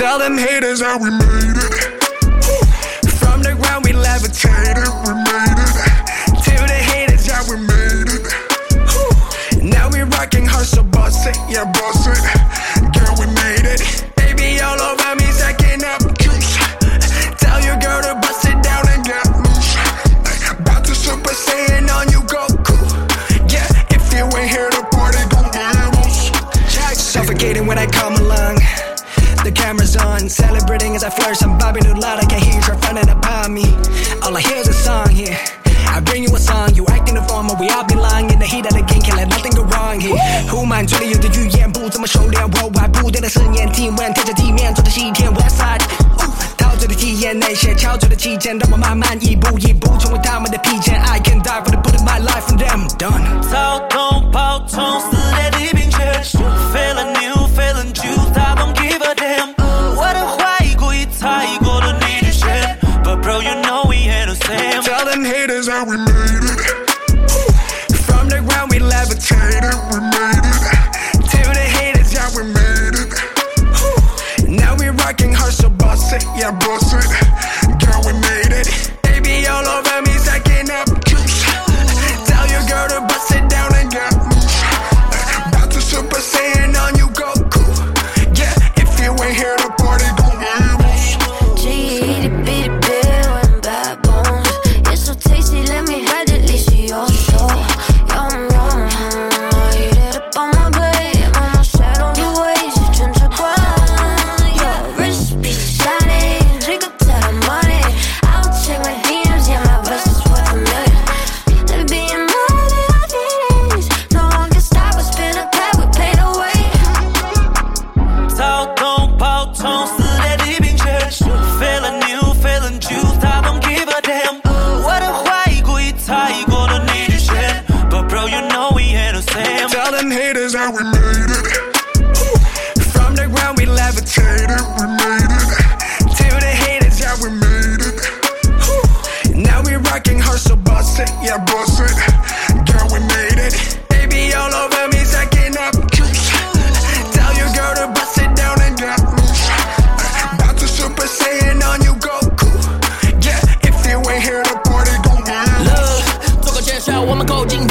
Tell them haters how we made it. From the ground we levitated, we made it. To the haters, yeah, we made it. Now we rocking hard, so boss it, yeah, boss it. Girl, we made it. Baby, all over me, second up juice. Tell your girl to bust it down and get loose. About to super saiyan on you, Goku. Yeah, if you ain't here to party, go vamos. Suffocating when I come camera's on, celebrating as I flirt. I'm bobbing to loud, I can hear you try fronting upon me. All I hear is a song here. I bring you a song, you acting the form, we all belong in the heat of the game, can't let nothing go wrong here. Who mind 这里有的语言不怎么熟练，我外部队的试验，体温贴着地面，做着西天 West Side。陶醉的体验那些憔悴的期间，让我慢慢一步一步成为他们的披肩。I can die for the put my life on them. Done. 躁动爆冲 Hard, so boss it, yeah, boss it. and haters, how we made it. From the ground, we levitated, we made it. To the haters, yeah, we made it. Now we rocking hard, so bust it, yeah, bust it. Girl, we made it. Baby all over me, sucking up juice. Tell your girl to bust it down and get loose. About to Super Saiyan on you, Goku. Yeah, if you ain't here, the party gon' win. Love, 做个介绍，我们够劲。